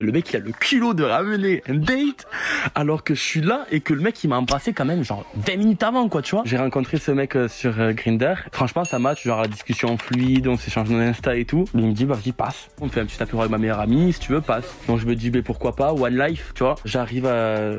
Le mec, il a le culot de ramener un date alors que je suis là et que le mec, il m'a embrassé quand même genre 20 minutes avant, quoi, tu vois. J'ai rencontré ce mec euh, sur euh, Grinder. Franchement, ça match, genre la discussion fluide, on s'échange nos Insta et tout. Il me dit, bah, vas-y, passe. On fait un petit apéro avec ma meilleure amie, si tu veux, passe. Donc je me dis, mais pourquoi pas, One Life, tu vois. J'arrive à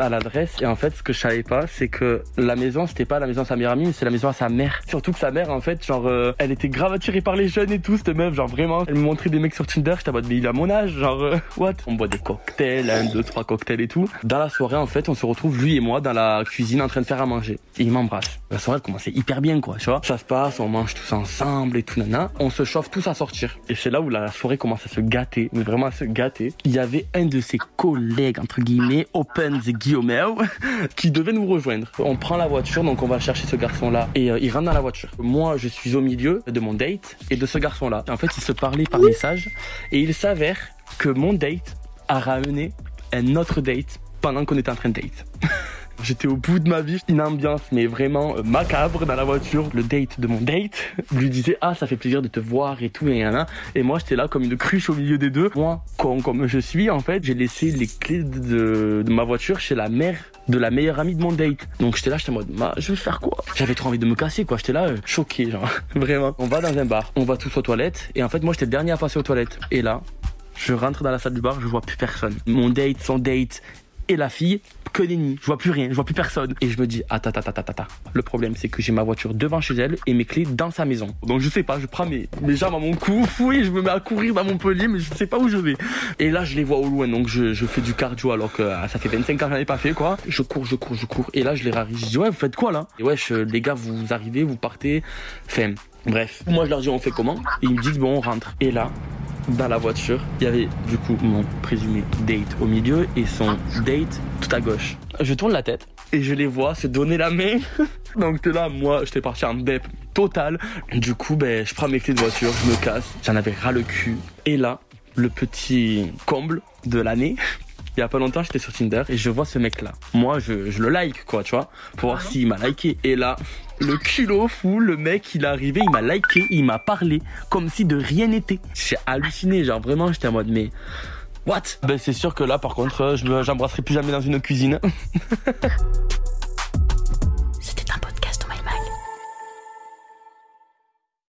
à l'adresse. Et en fait ce que je savais pas c'est que la maison c'était pas la maison de sa meilleure amie c'est la maison à sa mère. Surtout que sa mère en fait genre euh, elle était grave attirée par les jeunes et tout cette meuf genre vraiment. Elle me montrait des mecs sur Tinder j'étais en mais il a mon âge genre euh, what? On boit des cocktails un deux trois cocktails et tout. Dans la soirée en fait on se retrouve lui et moi dans la cuisine en train de faire à manger. Et il m'embrasse la soirée commençait hyper bien quoi tu vois ça se passe on mange tous ensemble et tout nana on se chauffe tous à sortir et c'est là où la soirée commence à se gâter mais vraiment à se gâter il y avait un de ses collègues entre guillemets Open the Guillaume qui devait nous rejoindre. On prend la voiture, donc on va chercher ce garçon-là et euh, il rentre dans la voiture. Moi, je suis au milieu de mon date et de ce garçon-là. En fait, ils se parlaient par message et il s'avère que mon date a ramené un autre date pendant qu'on était en train de date. J'étais au bout de ma vie, une ambiance mais vraiment euh, macabre dans la voiture. Le date de mon date lui disait ah ça fait plaisir de te voir et tout et rien. Et moi j'étais là comme une cruche au milieu des deux. Moi comme, je suis en fait j'ai laissé les clés de, ma voiture chez la mère de la meilleure amie de mon date. Donc j'étais là, j'étais en mode, je vais faire quoi? J'avais trop envie de me casser, quoi. J'étais là, euh, choqué, genre, vraiment. On va dans un bar, on va tous aux toilettes, et en fait, moi, j'étais le dernier à passer aux toilettes. Et là, je rentre dans la salle du bar, je vois plus personne. Mon date, son date, et la fille, que nids. Je vois plus rien, je vois plus personne. Et je me dis, attends, attends, attends, attends. Le problème, c'est que j'ai ma voiture devant chez elle et mes clés dans sa maison. Donc je sais pas, je prends mes, mes jambes à mon cou, fouille, je me mets à courir dans Montpellier, mais je sais pas où je vais. Et là, je les vois au loin, donc je, je fais du cardio alors que ah, ça fait 25 ans que j'en ai pas fait, quoi. Je cours, je cours, je cours. Et là, je les rarie. Je dis, ouais, vous faites quoi là? Et ouais, les gars, vous arrivez, vous partez. Enfin, bref. Moi, je leur dis, on fait comment? Et ils me disent, bon, on rentre. Et là, dans la voiture, il y avait du coup mon présumé date au milieu et son date tout à gauche. Je tourne la tête et je les vois se donner la main. Donc là, moi, j'étais parti en dep total. Du coup, ben, je prends mes clés de voiture, je me casse. J'en avais ras le cul. Et là, le petit comble de l'année, il y a pas longtemps, j'étais sur Tinder et je vois ce mec-là. Moi, je, le like, quoi, tu vois, pour voir s'il m'a liké. Et là, le culot fou, le mec, il est arrivé, il m'a liké, il m'a parlé, comme si de rien n'était. J'ai halluciné, genre vraiment, j'étais en mode, mais what? Ben c'est sûr que là, par contre, je j'embrasserai plus jamais dans une cuisine.